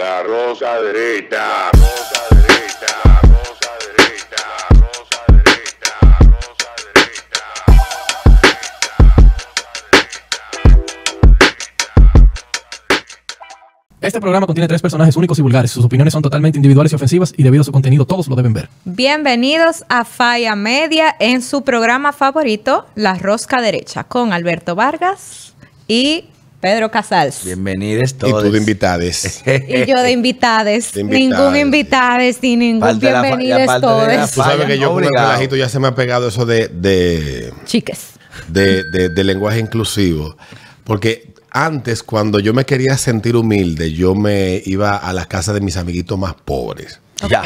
La rosa derecha. Rosa derecha. Rosa derecha. Rosa derecha. Rosa derecha. Este programa contiene tres personajes únicos y vulgares. Sus opiniones son totalmente individuales y ofensivas y debido a su contenido todos lo deben ver. Bienvenidos a Falla Media en su programa favorito, La Rosca Derecha, con Alberto Vargas y Pedro Casals. Bienvenidos Y todos. tú de invitades. Y yo de invitades, De ningún invitades. invitades ni ningún la fa- y bienvenidos de la todos. Tú sabes que yo con el relajito ya se me ha pegado eso de, de, Chiques. de, de- de lenguaje inclusivo. Porque antes, cuando yo me quería sentir humilde, yo me iba a las casas de mis amiguitos más pobres. Ya.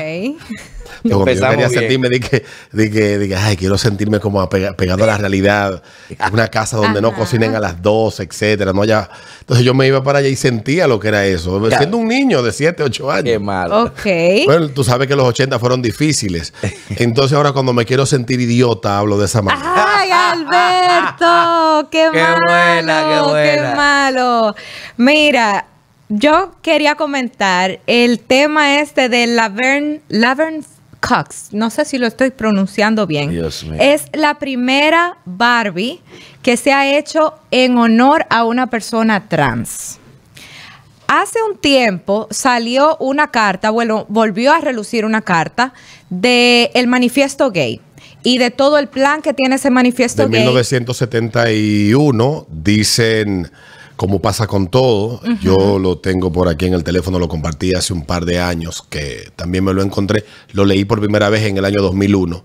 Ok. Pero cuando yo quería bien. sentirme, de que, de que, de que, ay, quiero sentirme como apega- pegado a la realidad. Una casa donde no cocinen a las 12, etcétera. ¿no? Ya, entonces yo me iba para allá y sentía lo que era eso. Ya. Siendo un niño de 7, 8 años. Qué malo. Ok. Bueno, tú sabes que los 80 fueron difíciles. Entonces ahora cuando me quiero sentir idiota, hablo de esa manera. ¡Ay, Alberto! ¡Qué, Qué malo! buena, qué buena. malo! Mira, yo quería comentar el tema este de Laverne, Laverne Cox. No sé si lo estoy pronunciando bien. Dios mío. Es la primera Barbie que se ha hecho en honor a una persona trans. Hace un tiempo salió una carta, bueno, volvió a relucir una carta de el manifiesto gay y de todo el plan que tiene ese manifiesto De gay. 1971 dicen, como pasa con todo, yo lo tengo por aquí en el teléfono, lo compartí hace un par de años, que también me lo encontré, lo leí por primera vez en el año 2001.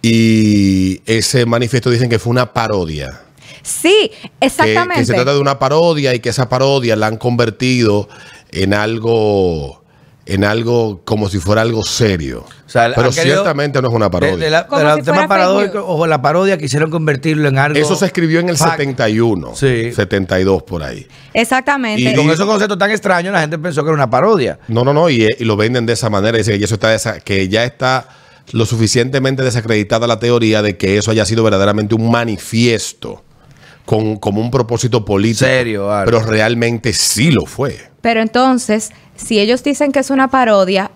Y ese manifiesto dicen que fue una parodia. Sí, que, exactamente. que se trata de una parodia y que esa parodia la han convertido en algo en algo como si fuera algo serio. O sea, Pero ciertamente no es una parodia. De, de la, Como de la si tema paradójico o la parodia quisieron convertirlo en algo. Eso se escribió en el fact. 71, Sí. 72 por ahí. Exactamente. Y con esos conceptos tan extraños, la gente pensó que era una parodia. No, no, no, y, y lo venden de esa manera. Dicen que eso está que ya está lo suficientemente desacreditada la teoría de que eso haya sido verdaderamente un manifiesto con como un propósito político. Serio, Aro. pero realmente sí lo fue. Pero entonces, si ellos dicen que es una parodia,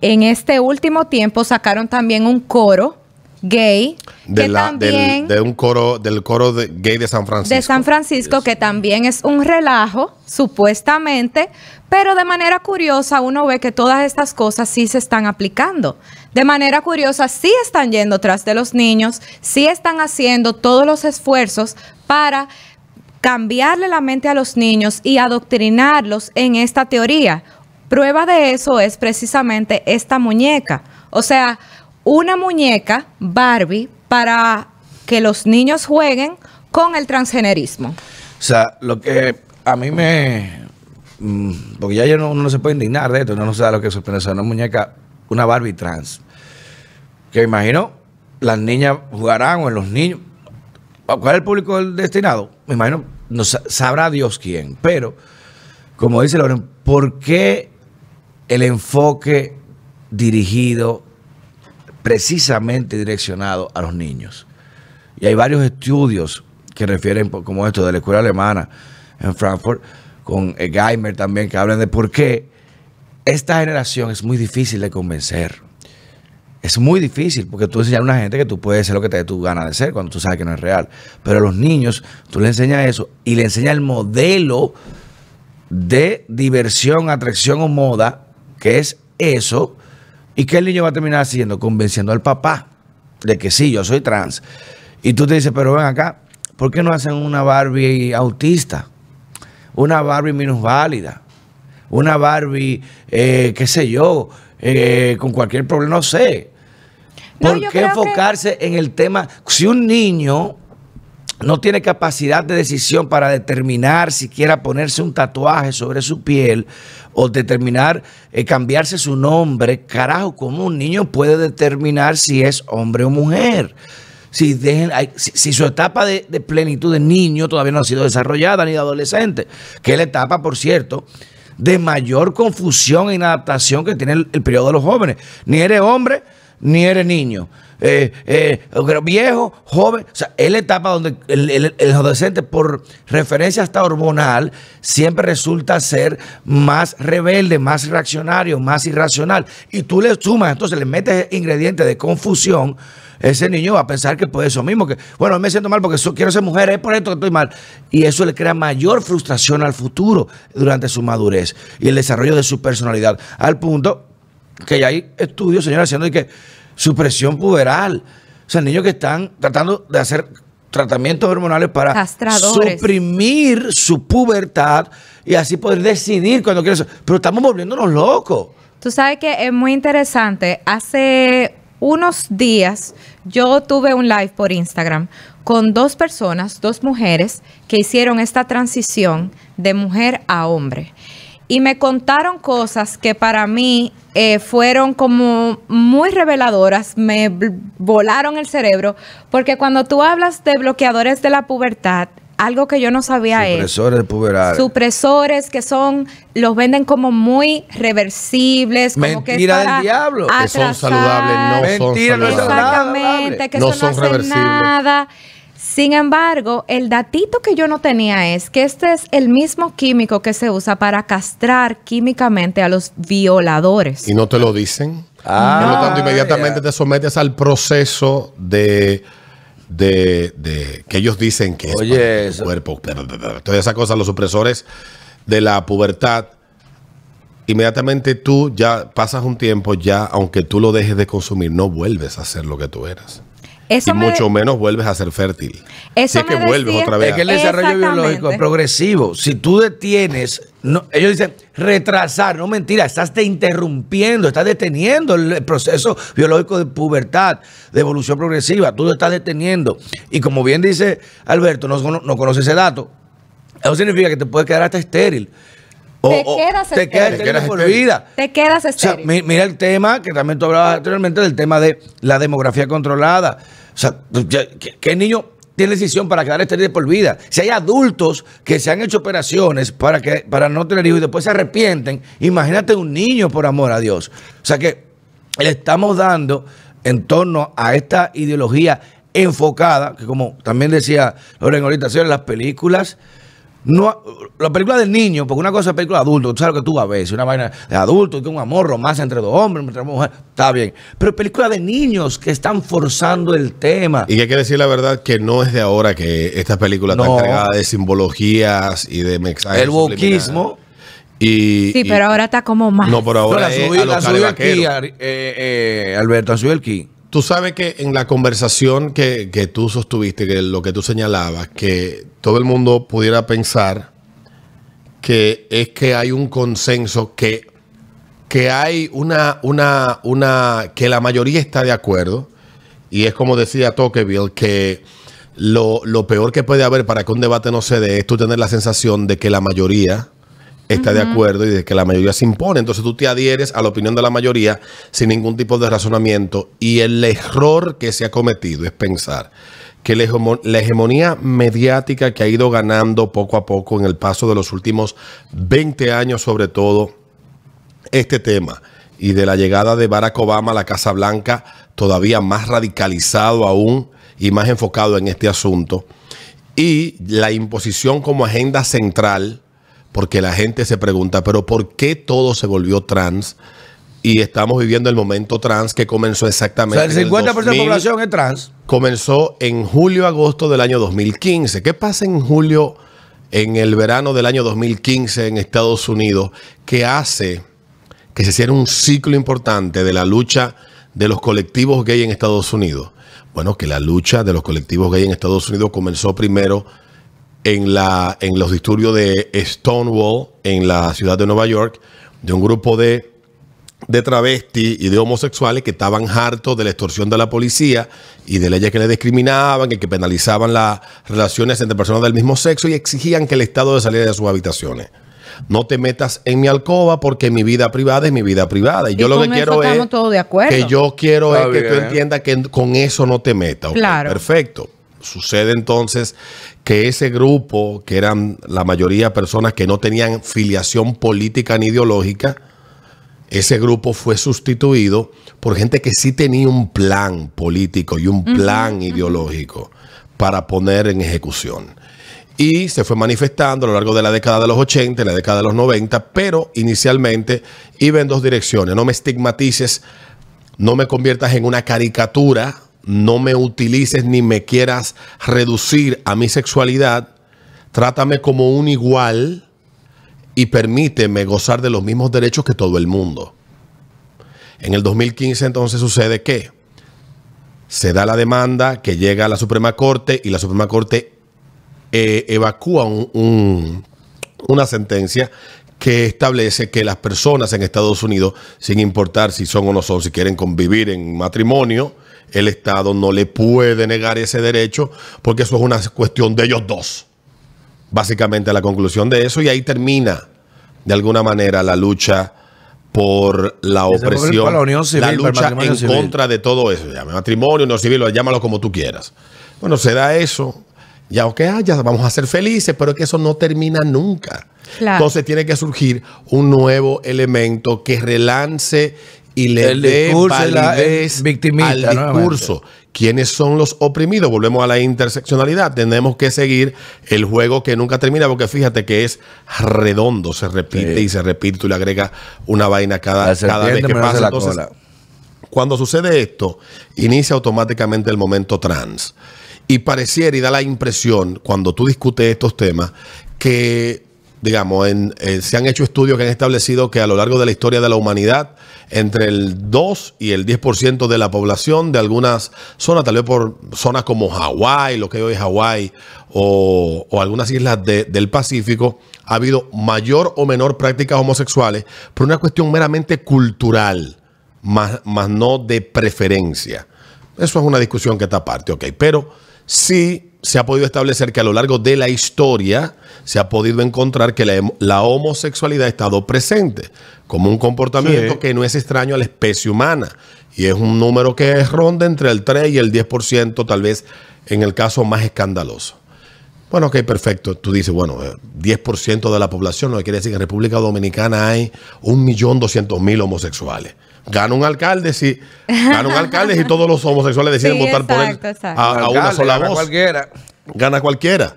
en este último tiempo sacaron también un coro gay De, que la- del- también de un coro, del coro de- gay de San Francisco. de San Francisco, Yes. que también es un relajo, supuestamente, pero de manera curiosa uno ve que todas estas cosas sí se están aplicando. De manera curiosa sí están yendo tras de los niños, sí están haciendo todos los esfuerzos para cambiarle la mente a los niños y adoctrinarlos en esta teoría. Prueba de eso es precisamente esta muñeca. O sea, una muñeca Barbie para que los niños jueguen con el transgenerismo. O sea, lo que a mí me. mm, Porque ya uno no se puede indignar de esto, uno no sabe lo que sea, una muñeca, una Barbie trans. Que imagino, las niñas jugarán o en los niños. ¿Cuál es el público destinado? Me imagino, no sa- sabrá Dios quién. Pero, como dice Loren, ¿por qué el enfoque dirigido, precisamente direccionado a los niños? Y hay varios estudios que refieren, como esto, de la escuela alemana en Frankfurt, con Geimer también, que hablan de por qué esta generación es muy difícil de convencer. Es muy difícil porque tú enseñas a una gente que tú puedes ser lo que te dé tu gana de ser cuando tú sabes que no es real. Pero a los niños tú le enseñas eso y le enseñas el modelo de diversión, atracción o moda, que es eso, y que el niño va a terminar haciendo, convenciendo al papá de que sí, yo soy trans. Y tú te dices, pero ven acá, ¿por qué no hacen una Barbie autista? Una Barbie minusválida, una Barbie, eh, qué sé yo, eh, con cualquier problema, no sé. ¿Por qué que- enfocarse en el tema? Si un niño no tiene capacidad de decisión para determinar si quiera ponerse un tatuaje sobre su piel o determinar eh, cambiarse su nombre, carajo, ¿cómo un niño puede determinar si es hombre o mujer? Si, dejen, si su etapa de, de plenitud de niño todavía no ha sido desarrollada ni de adolescente, que es la etapa, por cierto, de mayor confusión e inadaptación que tiene el, periodo de los jóvenes. Ni eres hombre, ni eres niño. Eh, eh, viejo, joven, o sea, es la etapa donde el, el- el adolescente, por referencia hasta hormonal, siempre resulta ser más rebelde, más reaccionario, más irracional. Y tú le sumas, entonces le metes ingredientes de confusión. Ese niño va a pensar que puede eso mismo, que bueno, me siento mal porque so- quiero ser mujer, es por esto que estoy mal. Y eso le crea mayor frustración al futuro durante su madurez y el desarrollo de su personalidad. Al punto que ya hay estudios, señora, haciendo de que supresión puberal. O sea, niños que están tratando de hacer tratamientos hormonales para suprimir su pubertad y así poder decidir cuando quieren. ser. Pero estamos volviéndonos locos. Tú sabes que es muy interesante. Hace unos días yo tuve un live por Instagram con dos personas, dos mujeres, que hicieron esta transición de mujer a hombre. Y me contaron cosas que para mí eh, fueron como muy reveladoras, me volaron el cerebro, porque cuando tú hablas de bloqueadores de la pubertad, algo que yo no sabía es Supresores puberales. supresores que son, los venden como muy reversibles, como que es Mentira del para diablo. Que son saludables, no son Mentira, es saludables. Exactamente, que No eso son no hace reversibles. nada. Sin embargo, el datito que yo no tenía es que este es el mismo químico que se usa para castrar químicamente a los violadores. Y no te lo dicen. Ah, Por lo tanto, inmediatamente te sometes al proceso de, de, de- que ellos dicen que es Oye, eso- cuerpo. Toda esa cosa, los supresores de la pubertad. Inmediatamente tú ya pasas un tiempo, ya aunque tú lo dejes de consumir, no vuelves a ser lo que tú eras. Eso y me- mucho menos vuelves a ser fértil. Eso si es que vuelves decía- otra vez. Es que el desarrollo biológico es progresivo. Si tú detienes, no, ellos dicen retrasar, no mentira, estás te interrumpiendo, estás deteniendo el, proceso biológico de pubertad, de evolución progresiva, tú lo estás deteniendo. Y como bien dice Alberto, no, no conoce ese dato, eso significa que te puedes quedar hasta estéril. Te quedas te quedas estéril. estéril Te quedas por estéril. vida. Te quedas O sea, estéril. mi- mira el tema que también tú hablabas anteriormente del tema de la demografía controlada. O sea, pues, ya, ¿qué, qué niño tiene decisión para quedar estéril por vida? Si hay adultos que se han hecho operaciones para, que, para no tener hijos y después se arrepienten, imagínate un niño por amor a Dios. O sea que le estamos dando en torno a esta ideología enfocada, que como también decía Loren ahorita, señores, las películas no, la película del niño, porque una cosa es película de adulto, tú sabes lo que tú vas a ver, si una vaina de adulto, que un amor, romance entre dos hombres, entre dos mujeres, está bien. Pero película de niños que están forzando el tema. Y que hay que decir la verdad que no es de ahora que esta película No. está cargada de simbologías y de mensajes. el wokismo. subliminales. Y, Sí, y- pero ahora está como más. No, por No, ahora la es subí- a los la subí el Ari- eh, eh, Alberto, la subí el ki. Tú sabes que en la conversación que, que tú sostuviste, que lo que tú señalabas, que todo el mundo pudiera pensar que es que hay un consenso, que, que hay una, una, una, que la mayoría está de acuerdo, y es como decía Tocqueville, que lo, lo peor que puede haber para que un debate no se dé es tú tener la sensación de que la mayoría está de acuerdo y de que la mayoría se impone. Entonces tú te adhieres a la opinión de la mayoría sin ningún tipo de razonamiento. Y el error que se ha cometido es pensar que la, hegemo- la hegemonía mediática que ha ido ganando poco a poco en el paso de los últimos 20 años, sobre todo, este tema y de la llegada de Barack Obama a la Casa Blanca, todavía más radicalizado aún y más enfocado en este asunto, y la imposición como agenda central, porque la gente se pregunta, pero ¿por qué todo se volvió trans? Y estamos viviendo el momento trans que comenzó O exactamente. sea, el en 50% de la 2000, población es trans. comenzó en julio-agosto del año 2015. ¿Qué pasa en julio, en el verano del año 2015 en Estados Unidos, que hace que se hiciera un ciclo importante de la lucha de los colectivos gay en Estados Unidos? Bueno, que la lucha de los colectivos gay en Estados Unidos comenzó primero en, la, en los disturbios de Stonewall, en la ciudad de Nueva York, de un grupo de de travestis y de homosexuales que estaban hartos de la extorsión de la policía y de leyes que le discriminaban y que penalizaban las relaciones entre personas del mismo sexo y exigían que el Estado de saliera de sus habitaciones. No te metas en mi alcoba porque mi vida privada es mi vida privada. Y, Y yo lo que quiero es estamos todos de acuerdo. que yo quiero Está es que tú entiendas que con eso no te metas. Claro. Perfecto. Sucede entonces que ese grupo, que eran la mayoría personas que no tenían filiación política ni ideológica, ese grupo fue sustituido por gente que sí tenía un plan político y un plan ideológico para poner en ejecución. Y se fue manifestando a lo largo de la década de los 80 y la década de los 90, pero inicialmente iba en dos direcciones. No me estigmatices, no me conviertas en una caricatura, no me utilices ni me quieras reducir a mi sexualidad, trátame como un igual y permíteme gozar de los mismos derechos que todo el mundo. En el 2015 entonces sucede que se da la demanda que llega a la Suprema Corte y la Suprema Corte eh, evacúa un- un- una sentencia que establece que las personas en Estados Unidos, sin importar si son o no son, si quieren convivir en matrimonio, el Estado no le puede negar ese derecho porque eso es una cuestión de ellos dos. Básicamente la conclusión de eso y ahí termina de alguna manera la lucha por la opresión, para la unión civil, la para el lucha en civil. contra de todo eso. Llame matrimonio, no civil, llámalo como tú quieras. Bueno, se da eso. Ya, ok, ah, ya vamos a ser felices, pero es que eso no termina nunca. Claro. Entonces tiene que surgir un nuevo elemento que relance y le El dé validez al nuevamente. discurso. ¿Quiénes son los oprimidos? Volvemos a la interseccionalidad. Tenemos que seguir el juego que nunca termina, porque fíjate que es redondo, se repite Sí. y se repite, tú le agregas una vaina cada, cada vez que pasa. la Entonces, cola. cuando sucede esto, inicia automáticamente el momento trans. Y pareciera y da la impresión, cuando tú discutes estos temas, que, digamos, en- eh, se han hecho estudios que han establecido que a lo largo de la historia de la humanidad, entre el 2 y el 10% de la población de algunas zonas, tal vez por zonas como Hawái, lo que hoy es Hawái, o, algunas islas de- del Pacífico, ha habido mayor o menor prácticas homosexuales por una cuestión meramente cultural más, más no de preferencia. Eso es una discusión que está aparte, ok. Pero sí se ha podido establecer que a lo largo de la historia se ha podido encontrar que la, homosexualidad ha estado presente como un comportamiento Sí. que no es extraño a la especie humana. Y es un número que ronda entre el 3 y el 10%, tal vez en el caso más escandaloso. Bueno, ok, perfecto. Tú dices, bueno, eh, 10% de la población, que quiere decir que en República Dominicana hay 1.200.000 homosexuales. Gana un alcalde si gana un alcalde si todos los homosexuales deciden Sí, votar por él exacto, a, a una sola gana voz. Cualquiera. Gana cualquiera.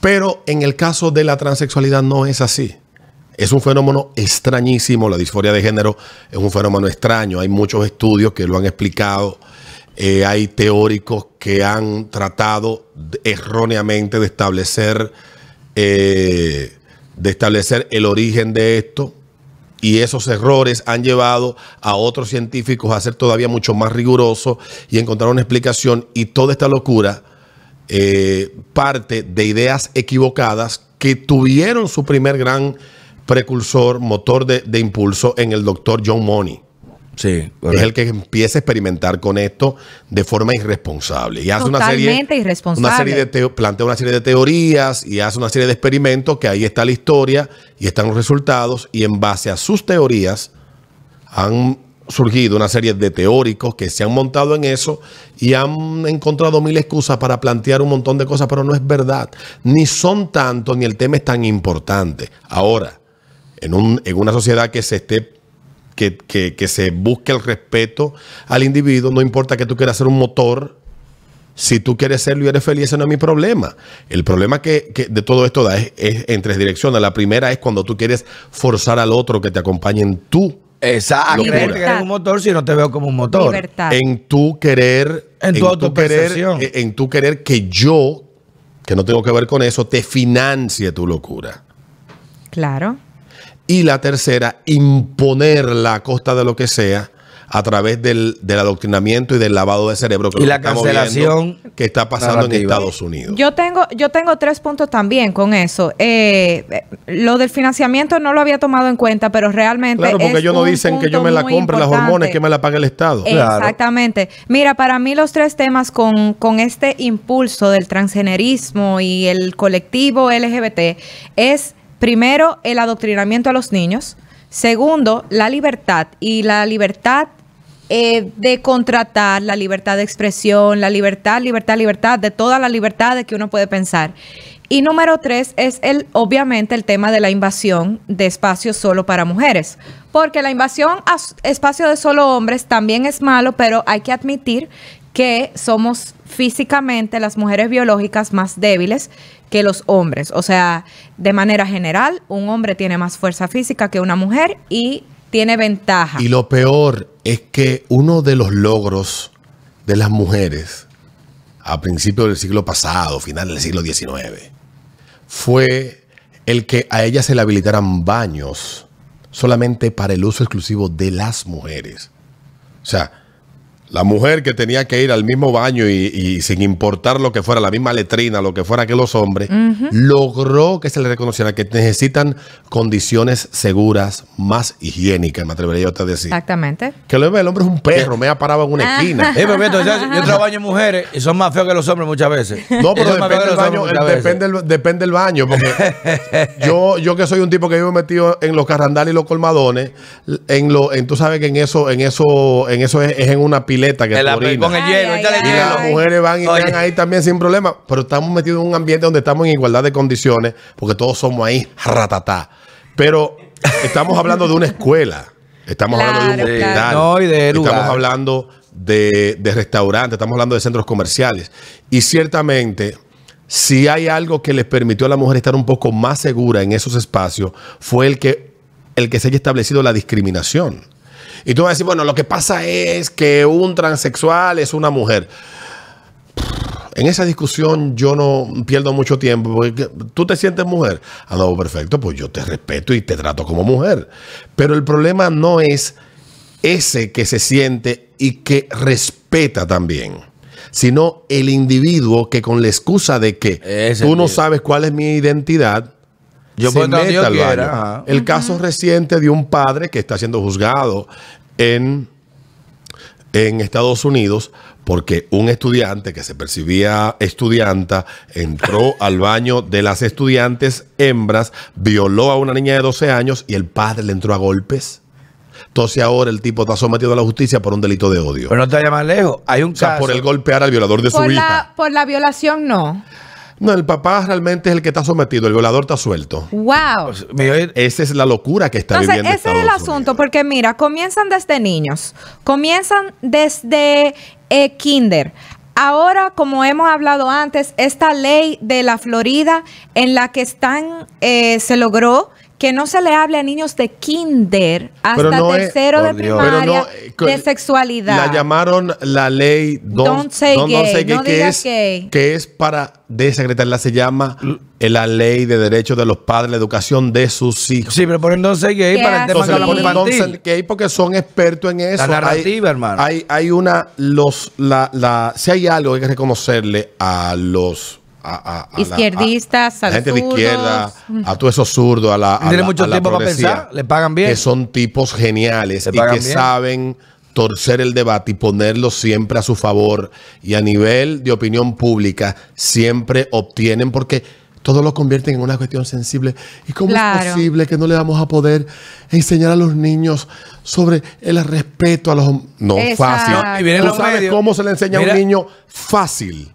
Pero en el caso de la transexualidad no es así. Es un fenómeno extrañísimo. La disforia de género es un fenómeno extraño. Hay muchos estudios que lo han explicado. Eh, hay teóricos que han tratado erróneamente de establecer, eh, de establecer el origen de esto. Y esos errores han llevado a otros científicos a ser todavía mucho más rigurosos y encontrar una explicación. Y toda esta locura eh, parte de ideas equivocadas que tuvieron su primer gran precursor, motor de, de impulso en el doctor John Money. Sí, Es el que empieza a experimentar con esto de forma irresponsable. Y hace una serie, irresponsable. Una serie de teo- plantea una serie de teorías y hace una serie de experimentos que ahí está la historia y están los resultados. Y en base a sus teorías han surgido una serie de teóricos que se han montado en eso y han encontrado mil excusas para plantear un montón de cosas, pero no es verdad. Ni son tanto, ni el tema es tan importante. Ahora, en, un- en una sociedad que se esté que, que- que se busque el respeto al individuo, no importa que tú quieras ser un motor, si tú quieres serlo y eres feliz, ese no es mi problema. El problema que, que de todo esto da es, es en tres direcciones. La primera es cuando tú quieres forzar al otro que te acompañe en tú, Exacto. Que eres un motor si no te veo como un motor. Libertad. en tu querer, En tu querer, autopercepción. eh, en tu querer que yo, que no tengo que ver con eso, te financie tu locura. Claro. Y la tercera, imponerla a costa de lo que sea a través del, del adoctrinamiento y del lavado de cerebro que Y la que estamos cancelación viendo que está pasando en. Estados Unidos. Yo tengo, yo tengo tres puntos también con eso. Eh, eh, lo del financiamiento no lo había tomado en cuenta, pero realmente. claro, porque es ellos no dicen que yo me la compre las hormonas que me la pague el Estado. Claro. Exactamente. Mira, para mí los tres temas con, con este impulso del transgenerismo y el colectivo LGBT es, primero, el adoctrinamiento a los niños. Segundo, la libertad. Y la libertad eh, de contratar, la libertad de expresión, la libertad, libertad, libertad, de todas las libertades que uno puede pensar. Y número tres es el, obviamente, el tema de la invasión de espacios solo para mujeres. Porque la invasión a s- espacio de solo hombres también es malo, pero hay que admitir que somos físicamente las mujeres biológicas más débiles que los hombres. O sea, de manera general, un hombre tiene más fuerza física que una mujer y tiene ventaja. Y lo peor es que uno de los logros de las mujeres a principios del siglo pasado, final del siglo XIX, fue el que a ellas se le habilitaran baños solamente para el uso exclusivo de las mujeres. O sea, la mujer que tenía que ir al mismo baño y, y sin importar lo que fuera, la misma letrina, lo que fuera que los hombres, logró que se le reconociera que necesitan condiciones seguras, más higiénicas, me atrevería yo a decir. Exactamente. Que lo el hombre es un perro, me ha parado en una esquina. Eh, pero Beto, ¿sabes? yo trabajo en mujeres y son más feos que los hombres muchas veces. No, pero depende del baño, depende, del, depende del baño, porque yo, yo que soy un tipo que vivo metido en los carrandales y los colmadones, en lo, en, tú sabes que en eso, en eso, en eso es, es en una pileta que tú orinas. con el hielo, ay, échale ay. Y las mujeres van y Oye. están ahí también sin problema, pero estamos metidos en un ambiente donde estamos en igualdad de condiciones, porque todos somos ahí ratatá. Pero estamos hablando de una escuela, estamos hablando de un Claro, hospital, claro. No, y de lugar. estamos hablando de, de restaurantes, estamos hablando de centros comerciales. Y ciertamente, si hay algo que les permitió a la mujer estar un poco más segura en esos espacios, fue el que, el que se haya establecido la discriminación. Y tú vas a decir, bueno, lo que pasa es que un transexual es una mujer. En esa discusión yo no pierdo mucho tiempo porque tú te sientes mujer. Ah, no, perfecto, pues yo te respeto y te trato como mujer. Pero el problema no es ese que se siente y que respeta también, sino el individuo que con la excusa de que Ese tú no sabes cuál es mi identidad, Yo se al quiera, baño. ajá. El caso reciente de un padre que está siendo juzgado en, en Estados Unidos porque un estudiante que se percibía estudianta entró al baño de las estudiantes hembras, violó a una niña de 12 años y el padre le entró a golpes. Entonces ahora el tipo está sometido a la justicia por un delito de odio. Pero no te vayas más lejos. Hay un o sea, caso. por el golpear al violador de su Por hija. la, por la violación, no. No, el papá realmente es el que está sometido, el violador está suelto. Wow. Oye- Esa es la locura que está Entonces, viviendo ese es el asunto, Unidos. porque mira, comienzan desde niños, comienzan desde eh, kinder. Ahora, como hemos hablado antes, esta ley de la Florida en la que están, eh, se logró que no se le hable a niños de kinder hasta no es- tercero de Dios. Pero primaria no, eh, de sexualidad. La llamaron la ley Don't, Don't say gay, no que, es, gay. que es para desecretarla. Se llama eh, la ley de derechos de los padres, la educación de sus hijos. Sí, pero ponen entonces gay ¿Qué para el tema que Entonces infantil. don't say gay porque son expertos en eso. La narrativa, hay, hermano. Hay, hay una, los, la, la, si hay algo que hay que reconocerle a los a, a- Izquierdistas, a, a la gente de izquierda, a todos esos zurdos, a la, a Tienen la- mucho a la tiempo para pensar, le pagan bien. Que son tipos geniales Le y que bien. saben torcer el debate y ponerlo siempre a su favor y a nivel de opinión pública siempre obtienen porque todo lo convierten en una cuestión sensible. ¿Y cómo Claro. es posible que no le vamos a poder enseñar a los niños sobre el respeto a los... hom- No, Exacto. fácil. ¿Tú los sabes medios. cómo se le enseña a un niño fácil?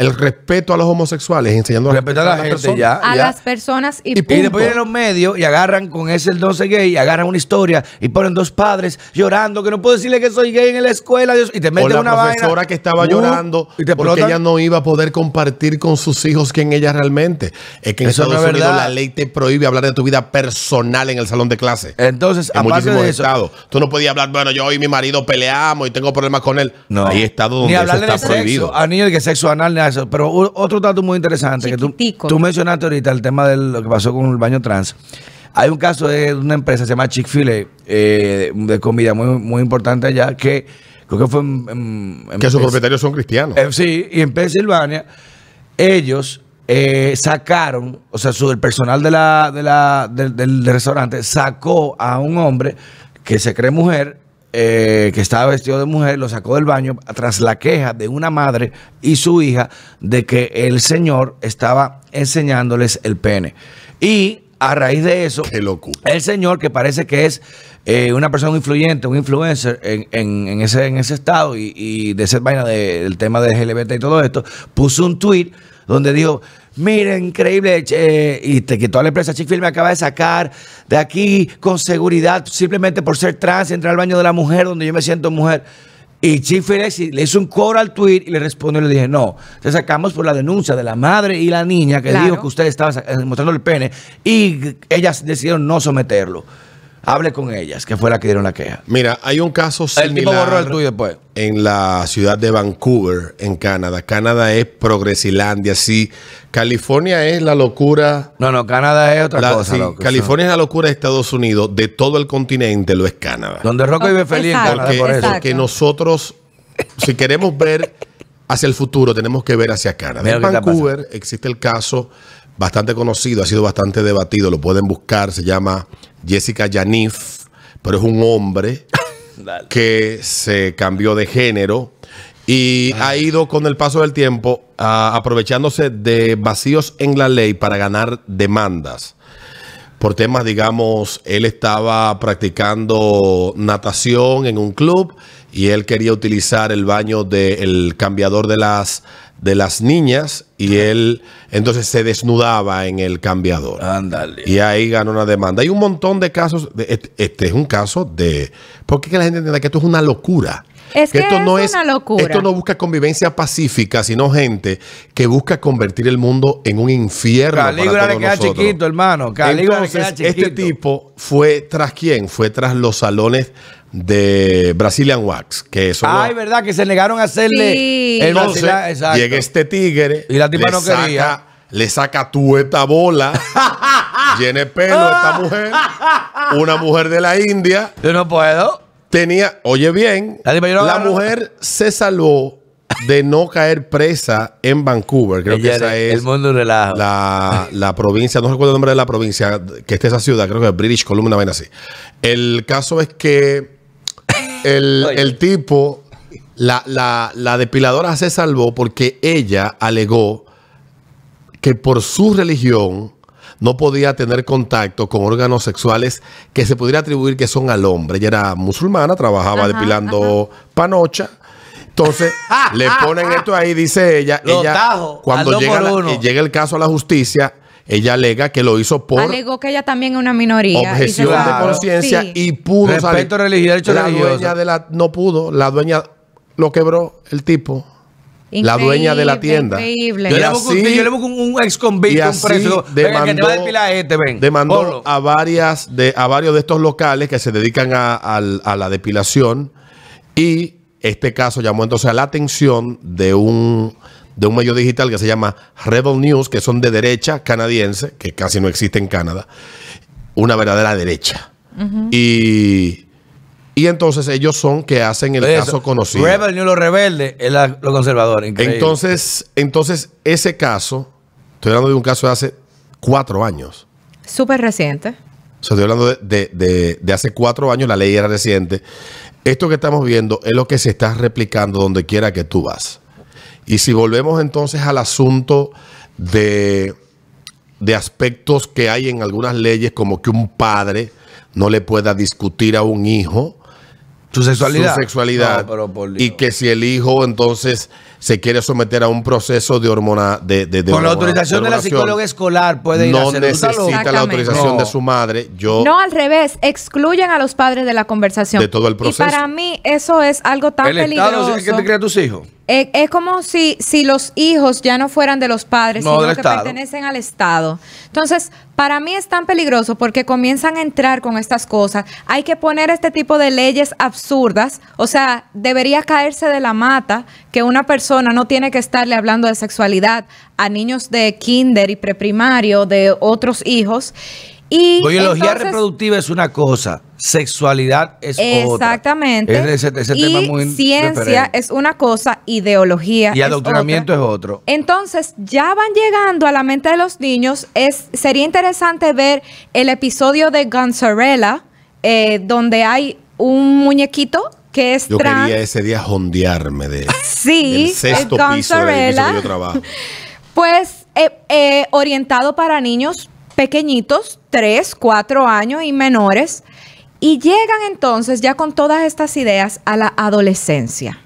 El respeto a los homosexuales, enseñando Respetar a la gente persona. ya. a ya. las personas y, Y Y punto. después vienen los medios y agarran con ese el 12 gay y agarran una historia y ponen dos padres llorando que no puedo decirle que soy gay en la escuela Dios, y te O meten la una profesora vaina. que estaba Uh, llorando y te porque ella no iba a poder compartir con sus hijos quién ella realmente. Es que en Eso no Estados es Unidos verdad. la ley te prohíbe hablar de tu vida personal en el salón de clase. Entonces, en aparte muchísimos de eso, estados. Tú no podías hablar, bueno, yo y mi marido peleamos y tengo problemas con él. No. Hay estados Ni donde eso hablarle está de sexo, prohibido. a niños de que sexo anal, ni a eso. Pero otro dato muy interesante que tú, mencionaste ahorita, el tema de lo que pasó con el baño trans. Hay un caso de una empresa, se llama Chick-fil-A, eh, de comida muy, muy importante allá, que creo que fue en... en- en- Que sus propietarios son cristianos. eh, sí, y en Pensilvania, ellos eh, sacaron, o sea, su, el personal de la, de la, del, del restaurante sacó a un hombre que se cree mujer, eh, que estaba vestido de mujer, lo sacó del baño tras la queja de una madre y su hija de que el señor estaba enseñándoles el pene. Y a raíz de eso, Qué el señor, que parece que es eh, una persona influyente, un influencer en, en- en ese, en ese estado y, y de esa vaina de- del tema de LGBT y todo esto, puso un tweet donde dijo, Miren, increíble. eh, y te, que toda la empresa Chick-fil me acaba de sacar de aquí con seguridad, simplemente por ser trans, entrar al baño de la mujer donde yo me siento mujer. Y Chick-fil le hizo un coro al tweet y le respondió y le dije, no, te sacamos por la denuncia de la madre y la niña que Claro. dijo que usted estaba eh, mostrando el pene y ellas decidieron no someterlo. Hable con ellas, que fue la que dieron la queja. Mira, hay un caso El tipo similar borró el tuyo después. en la ciudad de Vancouver, en Canadá. Canadá es progresilandia, sí. California es la locura. No, no, Canadá es otra la- cosa. sí, loco. California es la locura de Estados Unidos. De todo el continente lo es Canadá. Donde Rocco vive feliz en. Canadá Porque, por eso. Exacto. porque nosotros, si queremos ver hacia el futuro, tenemos que ver hacia Canadá. Mira en Vancouver existe el caso bastante conocido, ha sido bastante debatido, lo pueden buscar, se llama Jessica Yanif, pero es un hombre que se cambió de género y ha ido con el paso del tiempo ah, aprovechándose de vacíos en la ley para ganar demandas. Por temas, digamos, él estaba practicando natación en un club y él quería utilizar el baño del cambiador de las, de las niñas y él entonces se desnudaba en el cambiador. Ándale. Y ahí ganó una demanda. Hay un montón de casos. de- este, este es un caso de. Porque que la gente entienda que esto es una locura. Es que esto es no es una locura. Esto no busca convivencia pacífica, sino gente que busca convertir el mundo en un infierno. Calígula para le todos queda nosotros. chiquito, hermano. Calígula le queda Entonces, chiquito. este tipo fue tras quién? Fue tras los salones de Brazilian Wax, que los- Ay, verdad que se negaron a hacerle Sí. el entonces, llega este tigre Y la tipa le no quería. saca- le saca tú esta bola, llena de pelo esta mujer, una mujer de la India, Yo no puedo. tenía, oye bien, La no la mujer se salvó de no caer presa en Vancouver, creo que esa es el mundo relajo. la, la provincia, no recuerdo el nombre de la provincia, que está esa ciudad, creo que es British Columbia, una vaina así. El caso es que el, el tipo, la, la, la depiladora se salvó porque ella alegó que por su religión no podía tener contacto con órganos sexuales que se pudiera atribuir que son al hombre. Ella era musulmana, trabajaba Ajá, depilando panocha. Entonces, le ponen esto ahí, dice ella. Ella cuando llega, la- llega el caso a la justicia, ella alega que lo hizo por Alegó que ella también es una minoría. y objeción de salvó. conciencia Sí. y pudo Respeto salir. religioso, la religioso. dueña de la no pudo, la dueña lo quebró el tipo. La dueña de la Increíble, tienda. Increíble. Yo Y le, busco, así- yo le busco un, un ex Y convicto, un así preso. Venga, que te demandó, va a este, ven. demandó a varias de a varios de estos locales que se dedican a, a la depilación y este caso llamó entonces a la atención de un de un medio digital que se llama Rebel News, que son de derecha canadiense, que casi no existe en Canadá, una verdadera derecha. Y y entonces ellos son que hacen el Eso. caso conocido. Rebel New, los rebeldes, es la- los conservadores. Increíble. Entonces, entonces ese caso, estoy hablando de un caso de hace cuatro años. Súper reciente. O sea, estoy hablando de, de- de- de hace cuatro años, la ley era reciente. Esto que estamos viendo es lo que se está replicando donde quiera que tú vas. Y si volvemos entonces al asunto de, de aspectos que hay en algunas leyes, como que un padre no le pueda discutir a un hijo su sexualidad. su sexualidad No, y que si el hijo entonces se quiere someter a un proceso de hormona de, de- de Con la autorización de la psicóloga escolar puede ir a no hacerlo. ¿Tú estás loco? necesita la autorización No. de su madre yo No, al revés, excluyen a los padres de la conversación. De todo el proceso. Y para mí eso es algo tan El Estado peligroso. es que te crea tus hijos. Eh, es como si, si los hijos ya no fueran de los padres, No, sino que Estado. pertenecen al Estado. Entonces, para mí es tan peligroso porque comienzan a entrar con estas cosas. Hay que poner este tipo de leyes absurdas. O sea, debería caerse de la mata que una persona no tiene que estarle hablando de sexualidad a niños de kinder y preprimario, de otros hijos. Y Biología entonces- reproductiva es una cosa, sexualidad es otra. Exactamente. Es ese, ese y tema muy ciencia diferente. es una cosa, ideología Y es adoctrinamiento otra. es otro. Entonces, ya van llegando a la mente de los niños. Es, sería interesante ver el episodio de Gonzarella, eh, donde hay un muñequito que es yo trans. quería ese día jondearme de Sí, del sexto el piso del edificio Gonzarella. que yo trabajo Pues eh, eh, orientado para niños pequeñitos, 3, 4 años y menores. Y llegan entonces ya con todas estas ideas a la adolescencia,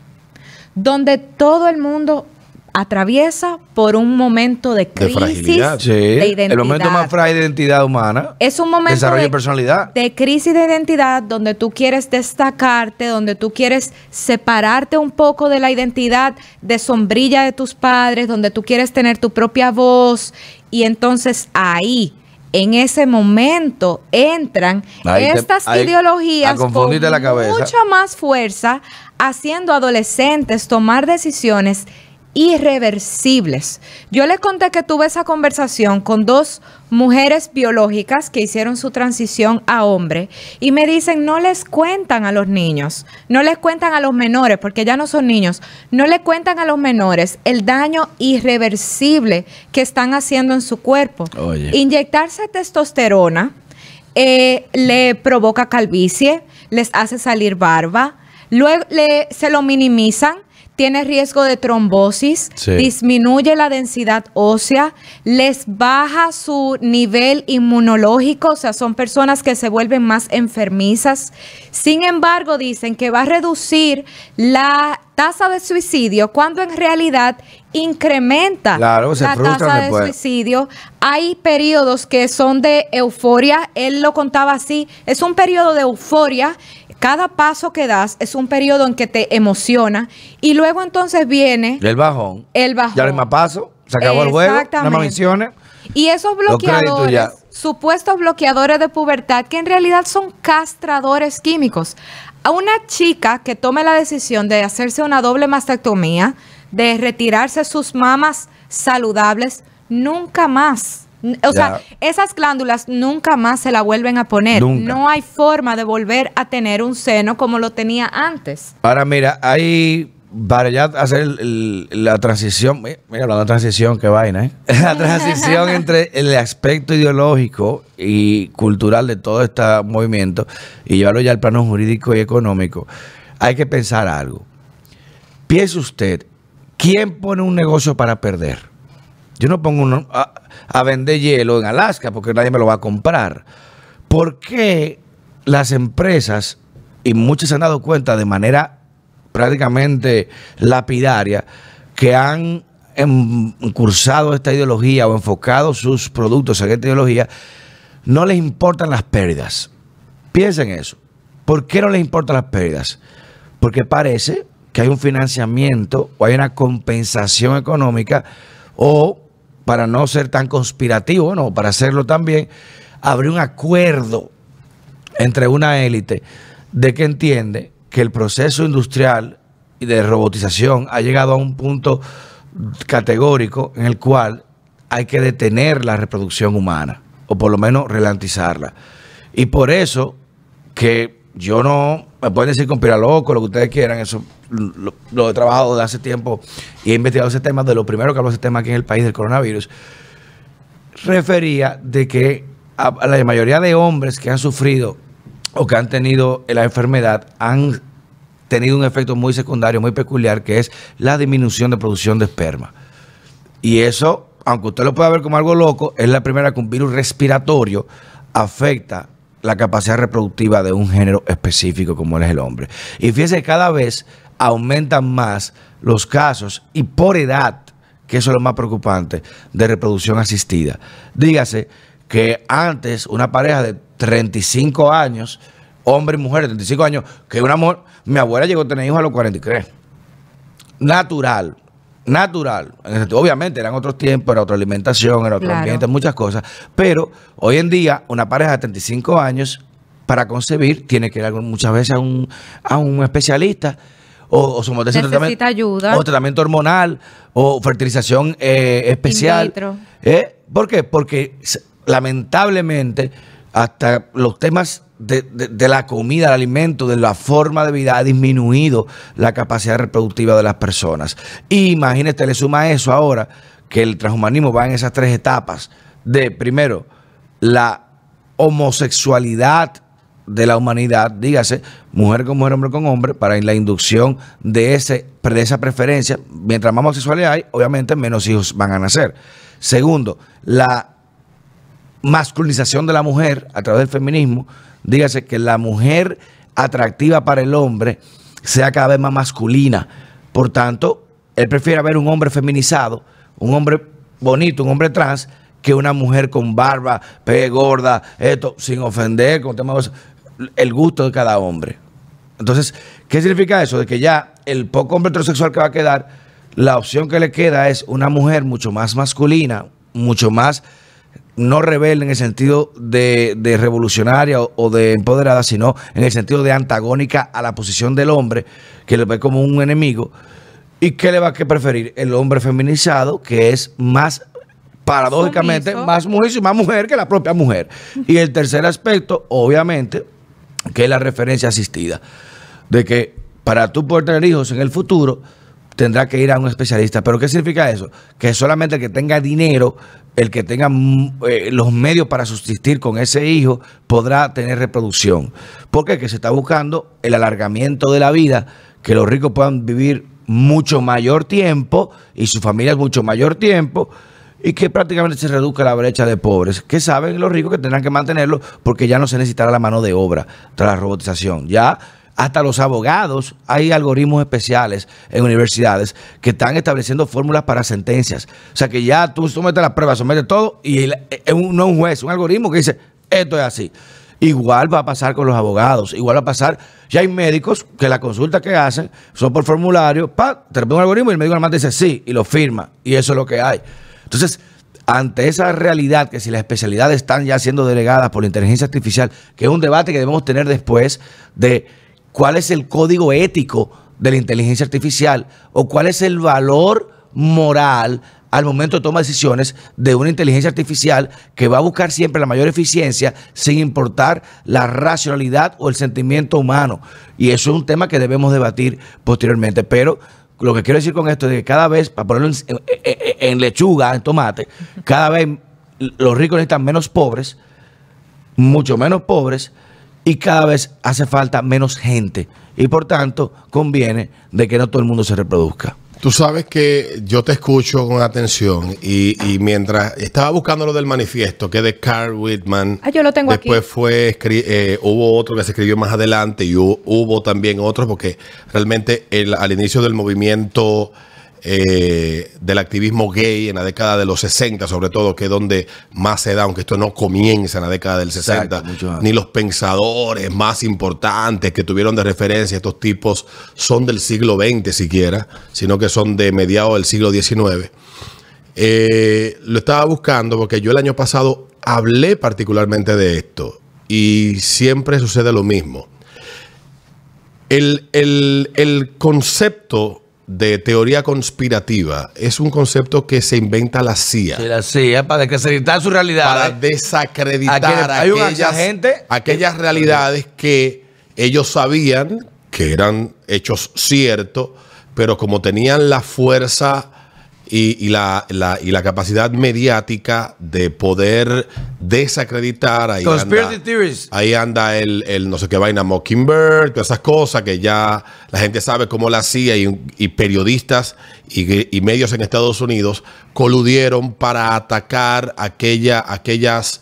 donde todo el mundo atraviesa por un momento de crisis fragilidad. Sí, de identidad. el momento más frágil de identidad humana. Es un momento Desarrollo de de, personalidad. de crisis de identidad donde tú quieres destacarte, donde tú quieres separarte un poco de la identidad de sombrilla de tus padres, donde tú quieres tener tu propia voz y entonces ahí en ese momento entran Ahí te- estas ahí- ideologías con la mucha más fuerza, haciendo adolescentes tomar decisiones irreversibles. Yo le conté que tuve esa conversación con dos mujeres biológicas que hicieron su transición a hombre y me dicen, no les cuentan a los niños, no les cuentan a los menores, porque ya no son niños, no le cuentan a los menores el daño irreversible que están haciendo en su cuerpo. Oye. Inyectarse testosterona eh, le provoca calvicie, les hace salir barba, luego le- se lo minimizan, tiene riesgo de trombosis, Sí. disminuye la densidad ósea, les baja su nivel inmunológico, o sea, son personas que se vuelven más enfermizas. Sin embargo, dicen que va a reducir la tasa de suicidio cuando en realidad incrementa Claro, la tasa de después. suicidio. Hay periodos que son de euforia, él lo contaba así, es un periodo de euforia. Cada paso que das es un periodo en que te emociona y luego entonces viene El bajón. el bajón. Ya no hay más paso. Se acabó el juego. No misiones. Y esos bloqueadores, supuestos bloqueadores de pubertad, que en realidad son castradores químicos. A una chica que tome la decisión de hacerse una doble mastectomía, de retirarse sus mamas saludables, nunca más. O sea, esas glándulas nunca más se la vuelven a poner. Nunca. No hay forma de volver a tener un seno como lo tenía antes. Ahora, mira, hay. Para ya hacer el- el- la transición, mi- mira, hablando de transición, qué vaina, ¿eh? La transición entre el aspecto ideológico y cultural de todo este movimiento y llevarlo ya al plano jurídico y económico, hay que pensar algo. Piense usted, ¿quién pone un negocio para perder? Yo no pongo uno a, a vender hielo en Alaska porque nadie me lo va a comprar. ¿Por qué las empresas, y muchos se han dado cuenta de manera prácticamente lapidaria, que han cursado esta ideología o enfocado sus productos en esta ideología, no les importan las pérdidas? Piensen eso. ¿Por qué no les importan las pérdidas? Porque parece que hay un financiamiento o hay una compensación económica o, para no ser tan conspirativo, bueno, para hacerlo también, habría un acuerdo entre una élite de que entiende que el proceso industrial y de robotización ha llegado a un punto categórico en el cual hay que detener la reproducción humana, o por lo menos ralentizarla. Y por eso que yo no, me pueden decir conspira loco, lo que ustedes quieran, eso lo, he trabajado desde hace tiempo y he investigado ese tema, de lo primero que habló ese tema aquí en el país del coronavirus, refería de que la mayoría de hombres que han sufrido o que han tenido la enfermedad han tenido un efecto muy secundario, muy peculiar, que es la disminución de producción de esperma. Y eso, aunque usted lo pueda ver como algo loco, es la primera que un virus respiratorio afecta la capacidad reproductiva de un género específico como es el hombre. Y fíjese, cada vez aumentan más los casos y por edad, que eso es lo más preocupante, de reproducción asistida. Dígase que antes una pareja de 35 años, hombre y mujer de 35 años, que una mujer, mi abuela llegó a tener hijos a los 43 natural, natural. Obviamente eran otros tiempos, era otra alimentación, era otro Claro. ambiente, muchas cosas. Pero hoy en día, una pareja de 35 años, para concebir, tiene que ir muchas veces a un, a un especialista. O, o someterse tratamiento- ayuda. O tratamiento hormonal, o fertilización eh, especial. In vitro. ¿Eh? ¿Por qué? Porque lamentablemente hasta los temas de, de- la comida, el alimento, de la forma de vida ha disminuido la capacidad reproductiva de las personas. Y imagínate, le suma eso ahora que el transhumanismo va en esas tres etapas de, primero, la homosexualidad de la humanidad, dígase, mujer con mujer, hombre con hombre, para la inducción de, ese, de esa preferencia. Mientras más homosexualidad hay, obviamente menos hijos van a nacer. Segundo, la masculinización de la mujer a través del feminismo, dígase que la mujer atractiva para el hombre sea cada vez más masculina. Por tanto, él prefiere ver un hombre feminizado, un hombre bonito, un hombre trans, que una mujer con barba, pe gorda, esto, sin ofender, con temas el gusto de cada hombre. Entonces, ¿qué significa eso? De que ya el poco hombre heterosexual que va a quedar, la opción que le queda es una mujer mucho más masculina, mucho más no rebelde en el sentido de, de revolucionaria o, o de empoderada, sino en el sentido de antagónica a la posición del hombre, que le ve como un enemigo. ¿Y qué le va a que preferir? El hombre feminizado, que es más, paradójicamente, Sumiso. más mujer y más mujer que la propia mujer. Y el tercer aspecto, obviamente, que es la referencia asistida. De que para tú poder tener hijos en el futuro, tendrá que ir a un especialista. ¿Pero qué significa eso? Que solamente el que tenga dinero, el que tenga mm, eh, los medios para subsistir con ese hijo, podrá tener reproducción. ¿Por qué? Que se está buscando el alargamiento de la vida, que los ricos puedan vivir mucho mayor tiempo y sus familias mucho mayor tiempo y que prácticamente se reduzca la brecha de pobres, que saben los ricos que tendrán que mantenerlo porque ya no se necesitará la mano de obra tras la robotización. Ya hasta los abogados, hay algoritmos especiales en universidades que están estableciendo fórmulas para sentencias. O sea que ya tú sometes la prueba, sometes todo y el- es un, no un juez, un algoritmo que dice, esto es así. Igual va a pasar con los abogados, igual va a pasar. Ya hay médicos que la consulta que hacen son por formulario, pa, te repite un algoritmo y el médico más dice sí y lo firma. Y eso es lo que hay. Entonces, ante esa realidad que si las especialidades están ya siendo delegadas por la inteligencia artificial, que es un debate que debemos tener después de cuál es el código ético de la inteligencia artificial o cuál es el valor moral al momento de tomar decisiones de una inteligencia artificial que va a buscar siempre la mayor eficiencia sin importar la racionalidad o el sentimiento humano. Y eso es un tema que debemos debatir posteriormente. Pero lo que quiero decir con esto es que cada vez, para ponerlo en- en lechuga, en tomate, cada vez los ricos necesitan menos pobres, mucho menos pobres, y cada vez hace falta menos gente. Y por tanto, conviene de que no todo el mundo se reproduzca. Tú sabes que yo te escucho con atención y, y mientras estaba buscando lo del manifiesto, que es de Carl Whitman. Ah, yo lo tengo después aquí. fue, escri- eh, hubo otro que se escribió más adelante y hubo, hubo también otros porque realmente el- al inicio del movimiento eh, del activismo gay en la década de los 60, sobre todo, que es donde más se da, aunque esto no comienza en la década del 60, Exacto, mucho antes. ni los pensadores más importantes que tuvieron de referencia estos tipos son del siglo XX siquiera, sino que son de mediados del siglo XIX. Eh, lo estaba buscando porque yo el año pasado hablé particularmente de esto y siempre sucede lo mismo. El, el- el concepto de teoría conspirativa es un concepto que se inventa la CIA Sí, la CIA, para desacreditar su realidad. para ¿eh? desacreditar aquellas, agente- aquellas realidades que ellos sabían que eran hechos ciertos, pero como tenían la fuerza y, y la, la- y la capacidad mediática de poder desacreditar ahí anda-. Ahí anda el, el no sé qué vaina, Mockingbird, todas esas cosas que ya la gente sabe cómo la hacía y, y periodistas y, y medios en Estados Unidos coludieron para atacar aquella, aquellas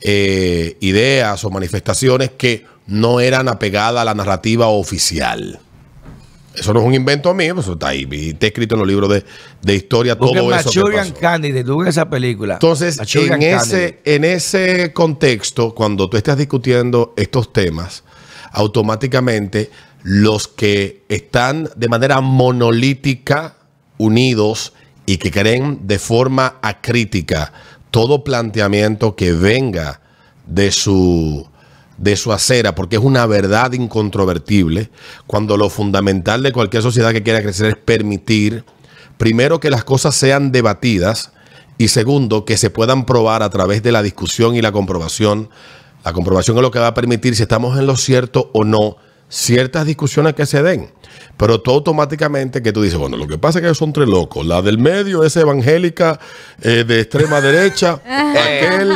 eh, ideas o manifestaciones que no eran apegadas a la narrativa oficial. Eso no es un invento mío, eso está ahí. Está escrito en los libros de, de historia todo eso. Candidate, busquen esa película. Entonces, en Candidate. ese, en ese contexto, cuando tú estás discutiendo estos temas, automáticamente los que están de manera monolítica unidos y que creen de forma acrítica todo planteamiento que venga de su de su acera, porque es una verdad incontrovertible, cuando lo fundamental de cualquier sociedad que quiera crecer es permitir, primero, que las cosas sean debatidas y segundo, que se puedan probar a través de la discusión y la comprobación. La comprobación es lo que va a permitir si estamos en lo cierto o no ciertas discusiones que se den. Pero tú automáticamente que tú dices, bueno, lo que pasa es que son tres locos. La del medio es evangélica eh, de extrema derecha. Aquel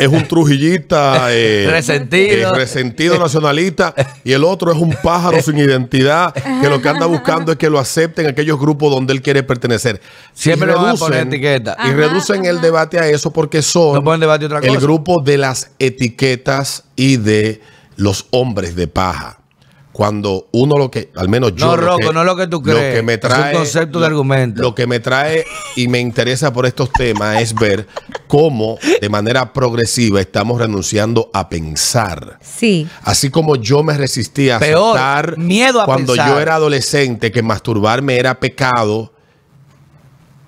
es un trujillita eh, Resentido. eh, resentido nacionalista. Y el otro es un pájaro sin identidad que lo que anda buscando es que lo acepten aquellos grupos donde él quiere pertenecer. Siempre Y le van a poner etiqueta. Y reducen el debate a eso porque son No el grupo de las etiquetas y de los hombres de paja. cuando uno lo que, al menos yo. No, lo Rocco, no lo que tú crees. Lo que me Es un trae. concepto de argumento. Lo que me trae y me interesa por estos temas es ver cómo de manera progresiva estamos renunciando a pensar. Sí. Así como yo me resistía a Peor, aceptar miedo a cuando pensar. yo era adolescente que masturbarme era pecado,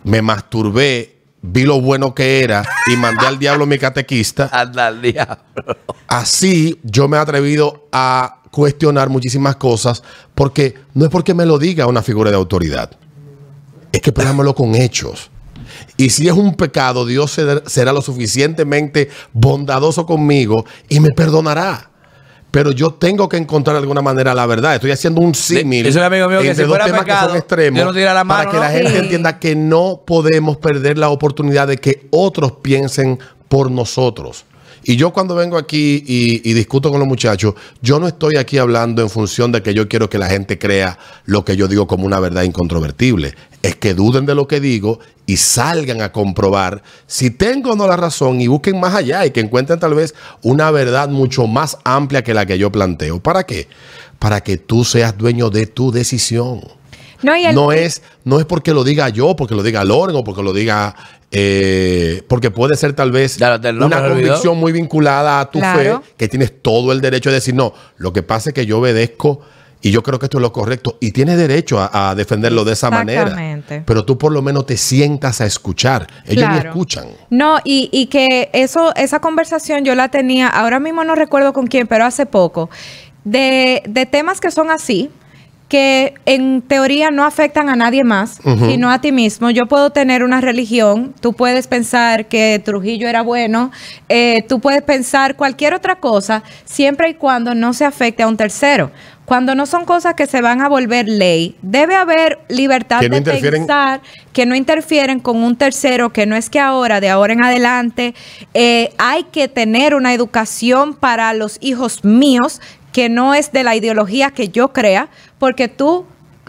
me masturbé, vi lo bueno que era y mandé al diablo mi catequista. Anda al diablo. Así yo me he atrevido a cuestionar muchísimas cosas porque no es porque me lo diga una figura de autoridad, es que pruébamelo con hechos. Y si es un pecado, Dios ser- será lo suficientemente bondadoso conmigo y me perdonará. Pero yo tengo que encontrar de alguna manera la verdad. Estoy haciendo un símil. Dice un amigo mío que si dos fuera temas que pecado, son extremos Dios no tira la mano, para que ¿no? la gente Sí. entienda que no podemos perder la oportunidad de que otros piensen por nosotros. Y yo cuando vengo aquí y, discuto con los muchachos, yo no estoy aquí hablando en función de que yo quiero que la gente crea lo que yo digo como una verdad incontrovertible. Es que duden de lo que digo y salgan a comprobar si tengo o no la razón y busquen más allá y que encuentren tal vez una verdad mucho más amplia que la que yo planteo. ¿Para qué? Para que tú seas dueño de tu decisión. No, y el- No es, no es porque lo diga yo, porque lo diga Loren o porque lo diga. eh, porque puede ser tal vez una convicción muy vinculada a tu Claro. fe, que tienes todo el derecho de decir, no, lo que pasa es que yo obedezco y yo creo que esto es lo correcto y tienes derecho a, a defenderlo de esa manera. Exactamente. Pero tú por lo menos te sientas a escuchar. Ellos ni Claro. escuchan. No, y, y que eso, esa conversación yo la tenía, ahora mismo no recuerdo con quién, pero hace poco, de, de temas que son así, que en teoría no afectan a nadie más, sino a ti mismo. Yo puedo tener una religión, tú puedes pensar que Trujillo era bueno, eh, tú puedes pensar cualquier otra cosa, siempre y cuando no se afecte a un tercero. Cuando no son cosas que se van a volver ley, debe haber libertad no de pensar que no interfieren con un tercero, que no es que ahora, de ahora en adelante, eh, hay que tener una educación para los hijos míos, que no es de la ideología que yo crea, porque tú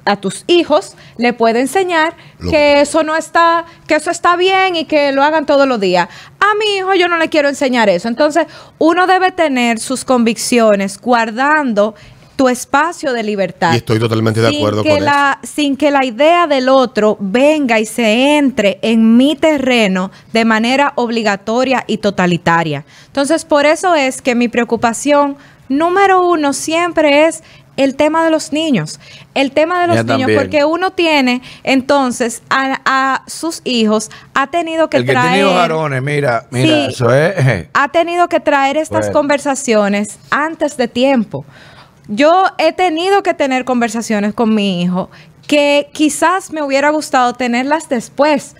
a tus hijos le puedes enseñar Lo- que eso no está, que eso está bien y que lo hagan todos los días. A mi hijo yo no le quiero enseñar eso. Entonces, uno debe tener sus convicciones guardando tu espacio de libertad Y estoy totalmente de acuerdo que con la, Sin que la idea del otro venga y se entre en mi terreno de manera obligatoria y totalitaria. Entonces, por eso es que mi preocupación número uno siempre es el tema de los niños. El tema de los niños, también. porque uno tiene entonces a, a sus hijos, ha tenido que El que traer varones, mira, mira, Sí. eso es. ha tenido que traer estas Bueno. conversaciones antes de tiempo. Yo he tenido que tener conversaciones con mi hijo que quizás me hubiera gustado tenerlas después.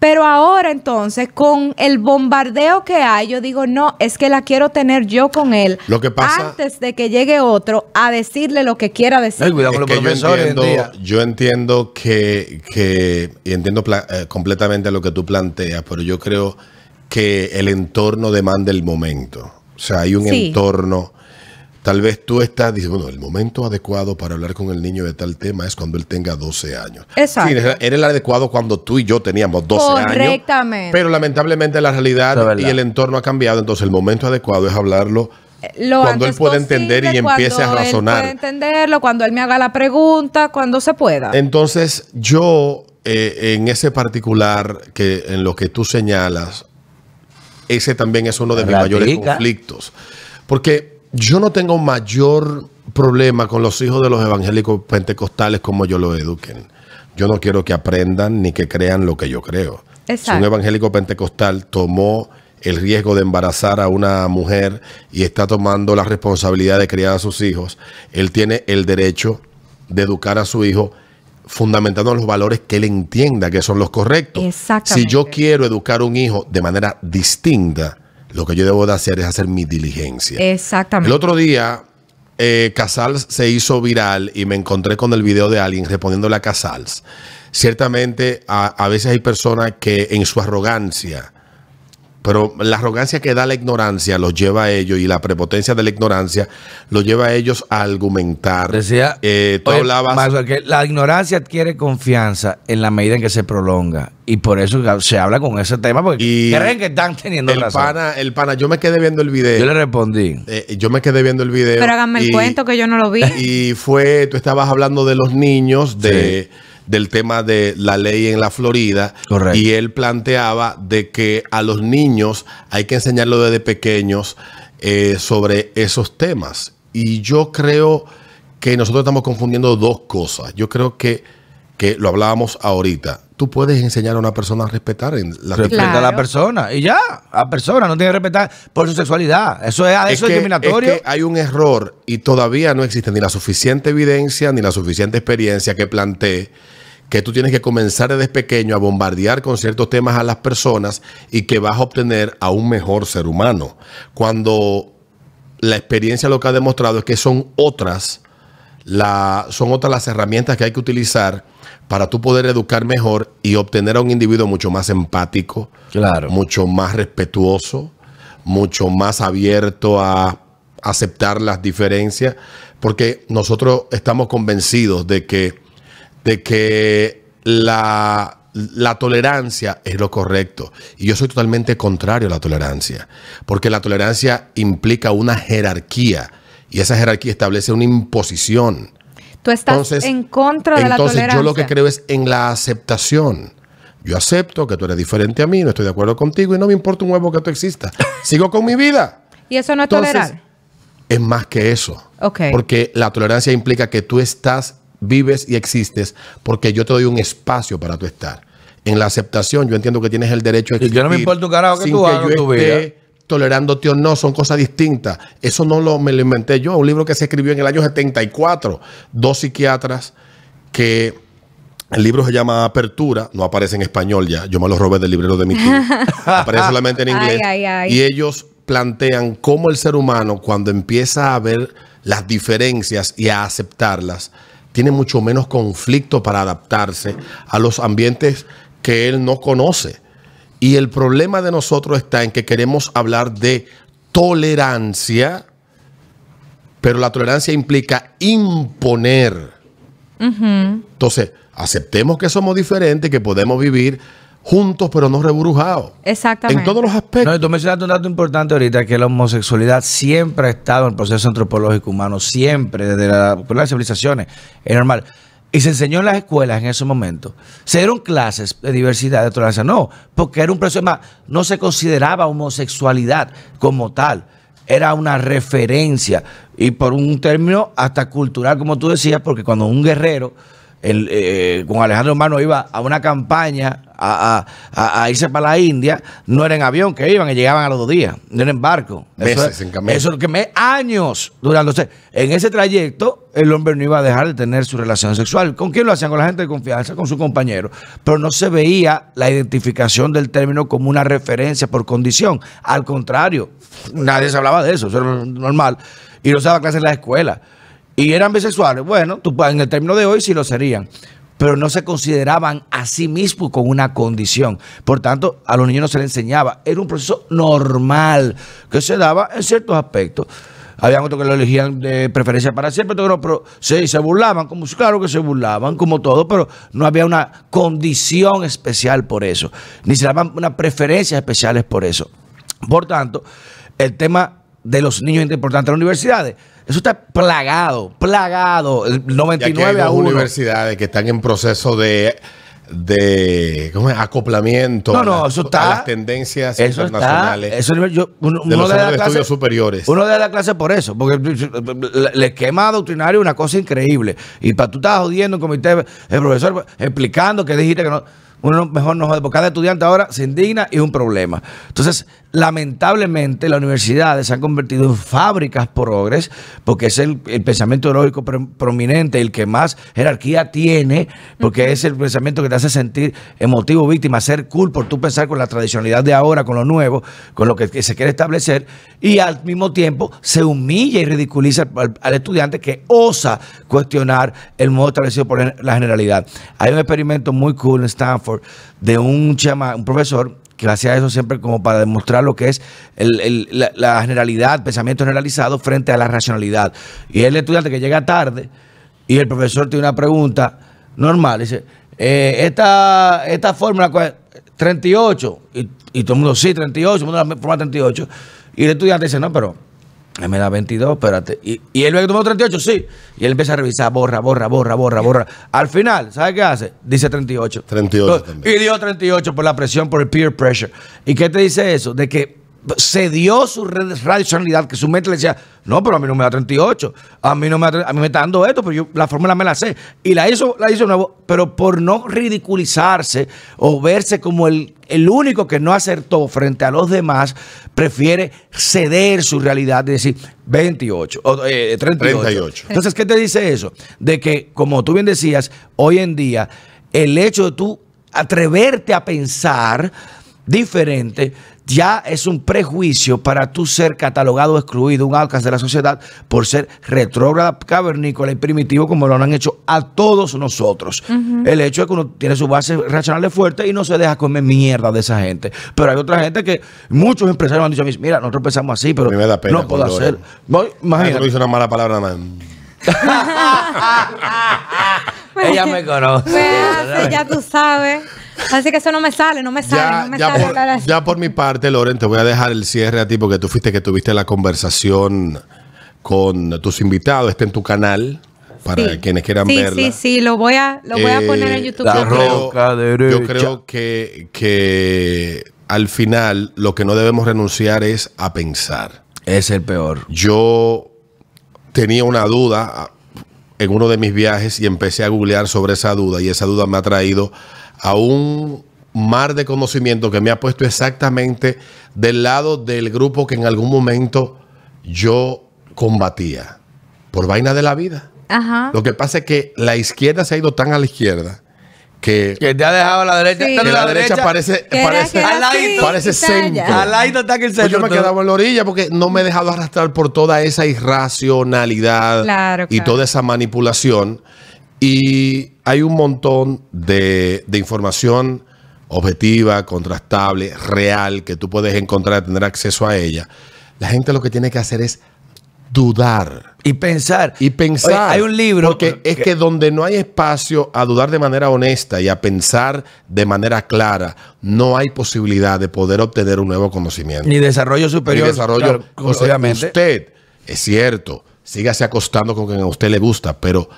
Pero ahora entonces, con el bombardeo que hay, yo digo, no, es que la quiero tener yo con él. Lo que pasa- Antes de que llegue otro a decirle lo que quiera decir. Ay, cuidado con Es los que yo profesores hoy en entiendo, día. yo entiendo que, que- y entiendo pla- eh, completamente lo que tú planteas, pero yo creo que el entorno demanda el momento. O sea, hay un Sí. entorno. Tal vez tú estás diciendo, bueno, el momento adecuado para hablar con el niño de tal tema es cuando él tenga 12 años. Exacto. Sí, era el adecuado cuando tú y yo teníamos 12 años. Correctamente. Pero lamentablemente la realidad y el entorno ha cambiado, entonces el momento adecuado es hablarlo Lo cuando él pueda entender y empiece a cuando él razonar. pueda entenderlo, cuando él me haga la pregunta, cuando se pueda. Entonces, yo, eh, en ese particular, que en lo que tú señalas, ese también es uno de mis mayores conflictos. Porque yo no tengo mayor problema con los hijos de los evangélicos pentecostales como yo lo eduquen. Yo no quiero que aprendan ni que crean lo que yo creo. Si un Exacto. evangélico pentecostal tomó el riesgo de embarazar a una mujer y está tomando la responsabilidad de criar a sus hijos, él tiene el derecho de educar a su hijo fundamentando los valores que él entienda que son los correctos. Exactamente. Si yo quiero educar a un hijo de manera distinta, lo que yo debo de hacer es hacer mi diligencia. Exactamente. El otro día, eh, Casals se hizo viral y me encontré con el video de alguien respondiéndole a Casals. Ciertamente, a, a veces hay personas que en su arrogancia Pero la arrogancia que da la ignorancia los lleva a ellos y la prepotencia de la ignorancia los lleva a ellos a argumentar. Decía, Eh, tú oye, hablabas. Maxwell, que la ignorancia adquiere confianza en la medida en que se prolonga. Y por eso se habla con ese tema, porque Y creen que están teniendo el razón. pana, el pana, yo me quedé viendo el video. Yo le respondí. Eh, yo me quedé viendo el video. Pero háganme el cuento que yo no lo vi. Y fue, tú estabas hablando de los niños, de, del tema de la ley en la Florida. Correcto. Y él planteaba de que a los niños hay que enseñarlo desde pequeños eh, sobre esos temas. Y yo creo que nosotros estamos confundiendo dos cosas. Yo creo que, que lo hablábamos ahorita. Tú puedes enseñar a una persona a respetar en la Respeta a la persona. Y ya, a persona no tiene que respetar por su sexualidad. Eso es, eso es, que, discriminatorio. es que hay un error y todavía no existe ni la suficiente evidencia ni la suficiente experiencia que plantee que tú tienes que comenzar desde pequeño a bombardear con ciertos temas a las personas y que vas a obtener a un mejor ser humano. Cuando la experiencia lo que ha demostrado es que son otras, la, son otras las herramientas que hay que utilizar para tú poder educar mejor y obtener a un individuo mucho más empático, Claro. mucho más respetuoso, mucho más abierto a aceptar las diferencias, porque nosotros estamos convencidos de que, de que la, la tolerancia es lo correcto. Y yo soy totalmente contrario a la tolerancia, porque la tolerancia implica una jerarquía y esa jerarquía establece una imposición. Tú estás Entonces- en contra de la Entonces tolerancia. yo lo que creo es en la aceptación. Yo acepto que tú eres diferente a mí, no estoy de acuerdo contigo y no me importa un huevo que tú existas. Sigo con mi vida. Y eso no es Entonces, tolerar. Es más que eso. Porque la tolerancia implica que tú estás, vives y existes porque yo te doy un espacio para tú estar. En la aceptación yo entiendo que tienes el derecho a existir. no me importa un carajo que sin tú hagas yo tu esté vida. tolerándote o no, son cosas distintas. Eso no lo, me lo inventé yo, un libro que se escribió en el año 74. Dos psiquiatras que el libro se llama Apertura, no aparece en español ya, yo me lo robé del librero de mi tío. aparece solamente en inglés. Ay, ay, ay. Y ellos plantean cómo el ser humano, cuando empieza a ver las diferencias y a aceptarlas, tiene mucho menos conflicto para adaptarse a los ambientes que él no conoce. Y el problema de nosotros está en que queremos hablar de tolerancia, pero la tolerancia implica imponer. Entonces, aceptemos que somos diferentes, que podemos vivir juntos, pero no rebrujados. Exactamente. En todos los No, aspectos. y tú mencionaste un dato importante ahorita, que la homosexualidad siempre ha estado en el proceso antropológico humano, siempre, desde la- por las civilizaciones, es normal. Y se enseñó en las escuelas en ese momento. Se dieron clases de diversidad, de tolerancia. No, porque era un proceso más, no se consideraba homosexualidad como tal. Era una referencia. Y por un término hasta cultural, como tú decías, porque cuando un guerrero el, eh, con Alejandro Mano iba a una campaña a, a- a- a irse para la India, no era en avión que iban y llegaban a los dos días, no era en barco. Eso, Meses en eso es lo que me años durándose. En ese trayecto, el hombre no iba a dejar de tener su relación sexual. ¿Con quién lo hacían? Con la gente de confianza, con su compañero. Pero no se veía la identificación del término como una referencia por condición. Al contrario, nadie se hablaba de eso, eso era normal. Y no se daba clase en la escuela. Y eran bisexuales. Bueno, tú, en el término de hoy sí lo serían. Pero no se consideraban a sí mismos con una condición. Por tanto, a los niños no se les enseñaba. Era un proceso normal que se daba en ciertos aspectos. Habían otros que lo elegían de preferencia para siempre, pero sí, se burlaban, como claro que se burlaban, como todo, pero no había una condición especial por eso, ni se daban unas preferencias especiales por eso. Por tanto, el tema de los niños es importante en las universidades. Eso está plagado, plagado, el Ya que hay 99 a dos 1. universidades que están en proceso de, de ¿cómo es? acoplamiento No, a, no, las, eso a está. las tendencias Eso está. internacionales Eso yo- uno, de uno los de clase- estudios superiores. Uno le da clase por eso, porque el esquema doctrinario es una cosa increíble. Y para tú estar jodiendo en comité, el profesor explicando que dijiste que no. Uno mejor no jode, porque cada estudiante ahora se indigna y es un problema. Entonces, lamentablemente, las universidades se han convertido en fábricas progres, porque es el, el pensamiento pre- prominente, el que más jerarquía tiene, porque es el pensamiento que te hace sentir emotivo, víctima, ser cool por tú pensar con la tradicionalidad de ahora, con lo nuevo, con lo que, que se quiere establecer, y al mismo tiempo se humilla y ridiculiza al, al estudiante que osa cuestionar el modo establecido por la generalidad. Hay un experimento muy cool en Stanford de un, chama, un profesor que hacía eso siempre como para demostrar lo que es la, generalidad, pensamiento generalizado frente a la racionalidad. Y el estudiante que llega tarde y el profesor tiene una pregunta normal, dice, eh, esta, esta fórmula, ¿cuál es? 38, y, y todo el mundo, sí, 38, todo el mundo la forma 38, y el estudiante dice, no, pero me da 22, espérate. Y, y él ve que tomó 38, sí. Y él empieza a revisar, borra, borra, borra, borra, borra. Al final, ¿sabe qué hace? Dice 38. 38 Entonces, también. Y dio 38 por la presión, por el peer pressure. ¿Y qué te dice eso? De que se dio su racionalidad, que su mente le decía, no, pero a mí no me da 38, a mí no me da, a mí me está dando esto, pero yo la fórmula me la sé. Y la hizo, la hizo de nuevo, pero por no ridiculizarse o verse como el, el único que no acertó frente a los demás, prefiere ceder su realidad y decir 28 o eh, 38. 38. Entonces, ¿qué te dice eso? De que, como tú bien decías, hoy en día, el hecho de tú atreverte a pensar diferente ya es un prejuicio para tú ser catalogado o excluido, un outcast de la sociedad, por ser retrógrada, cavernícola y primitivo como lo han hecho a todos nosotros. El hecho es que uno tiene su base racional fuerte y no se deja comer mierda de esa gente. Pero hay otra gente que, muchos empresarios me han dicho a mí, mira, nosotros pensamos así, pero A mí me da pena no puedo hacer. No, Imagínate. No hizo una mala palabra nada más. Ella me conoce. Me hace, ya tú sabes. Así que eso no me sale, no me sale, Ya, no me ya sale por, ya por mi parte, Loren, te voy a dejar el cierre a ti porque tú fuiste que tuviste la conversación con tus invitados. Está en tu canal para Sí. quienes quieran sí, verla. Sí, sí, lo voy a, lo voy a Eh, poner en YouTube. la Yo creo, yo creo que, que al final lo que no debemos renunciar es a pensar. Es el peor. Yo tenía una duda ah, en uno de mis viajes y empecé a googlear sobre esa duda y esa duda me ha traído a un mar de conocimiento que me ha puesto exactamente del lado del grupo que en algún momento yo combatía por vaina de la vida. Ajá. Lo que pasa es que la izquierda se ha ido tan a la izquierda que, Que te ha dejado a la derecha. Sí. que en la, derecha, parece, parece, era al ladito, parece centro. Al ladito está que el Pues yo centro. me quedaba en la orilla porque no me he dejado arrastrar por toda esa irracionalidad Claro, y toda esa manipulación. Y hay un montón de, de información objetiva, contrastable, real, que tú puedes encontrar, tener acceso a ella. La gente lo que tiene que hacer es dudar Y pensar. y pensar. Oye, hay un libro. Porque es que donde no hay espacio a dudar de manera honesta y a pensar de manera clara, no hay posibilidad de poder obtener un nuevo conocimiento. Ni desarrollo superior. Y desarrollo. claro, O sea, usted, es cierto, sígase acostando con quien a usted le gusta, pero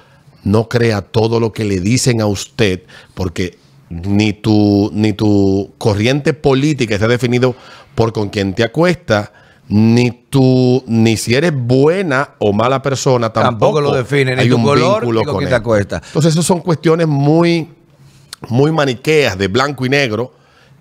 no crea todo lo que le dicen a usted, porque ni tu, ni tu corriente política está definido por con quien te acuesta, ni tú, ni si eres buena o mala persona, tampoco, Tampoco lo define, ni hay tu un color, vínculo ni con con quién él. te acuesta. Entonces, esas son cuestiones muy, muy maniqueas de blanco y negro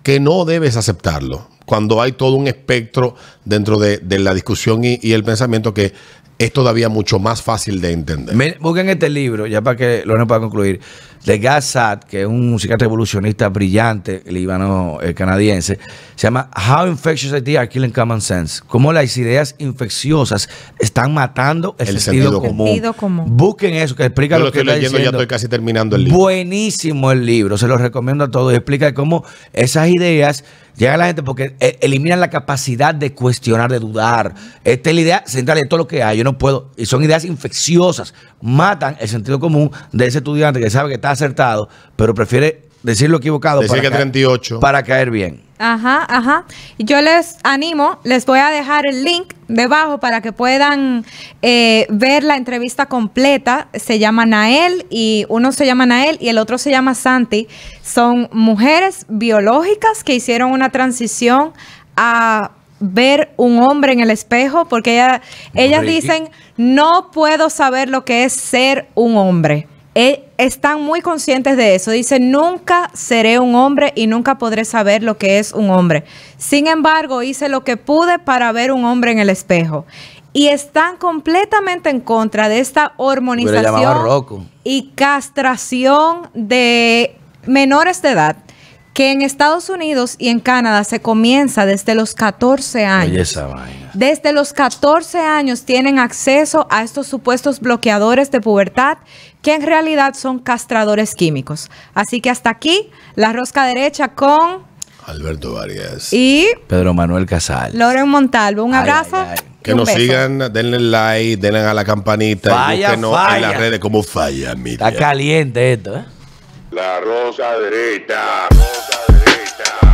que no debes aceptarlo cuando hay todo un espectro dentro de, de la discusión y, y el pensamiento que es todavía mucho más fácil de entender. Miren, busquen este libro, ya para que lo pueda concluir, de Gaz Sad, que es un psiquiatra revolucionista brillante, líbano eh, canadiense. Se llama How Infectious Ideas Are Killing Common Sense. Cómo las ideas infecciosas están matando el, El sentido, sentido común. Sentido común. Busquen eso, que explica Yo lo, lo que estoy está leyendo, ya diciendo. estoy casi terminando el libro. Buenísimo el libro, se lo recomiendo a todos. Explica cómo esas ideas llegan a la gente porque eh, eliminan la capacidad de cuestionar, de dudar. Esta es la idea central de todo lo que hay. Yo no puedo. Y son ideas infecciosas. Matan el sentido común de ese estudiante que sabe que está acertado, pero prefiere decir lo equivocado Decir que caer- 38. para caer bien. Ajá, ajá. Yo les animo, les voy a dejar el link debajo para que puedan eh, ver la entrevista completa. Se llama Nael y uno se llama Nael y el otro se llama Santi. Son mujeres biológicas que hicieron una transición a ver un hombre en el espejo porque ella- ellas Ricky. dicen, no puedo saber lo que es ser un hombre. E- están muy conscientes de eso. Dicen, nunca seré un hombre y nunca podré saber lo que es un hombre. Sin embargo, hice lo que pude para ver un hombre en el espejo. Y están completamente en contra de esta hormonización y castración de menores de edad que en Estados Unidos y en Canadá se comienza desde los 14 años. Oye, esa vaina. Desde los 14 años tienen acceso a estos supuestos bloqueadores de pubertad que en realidad son castradores químicos. Así que hasta aquí la rosca derecha con Alberto Vargas. Y Pedro Manuel Casal. Loren Montalvo. Un abrazo. ay, ay. y Que nos beso. sigan, denle like, denle a la campanita y Falla, búsquenos falla. en las redes como falla, Miriam. Está caliente esto, ¿eh? La rosa derecha. Rosa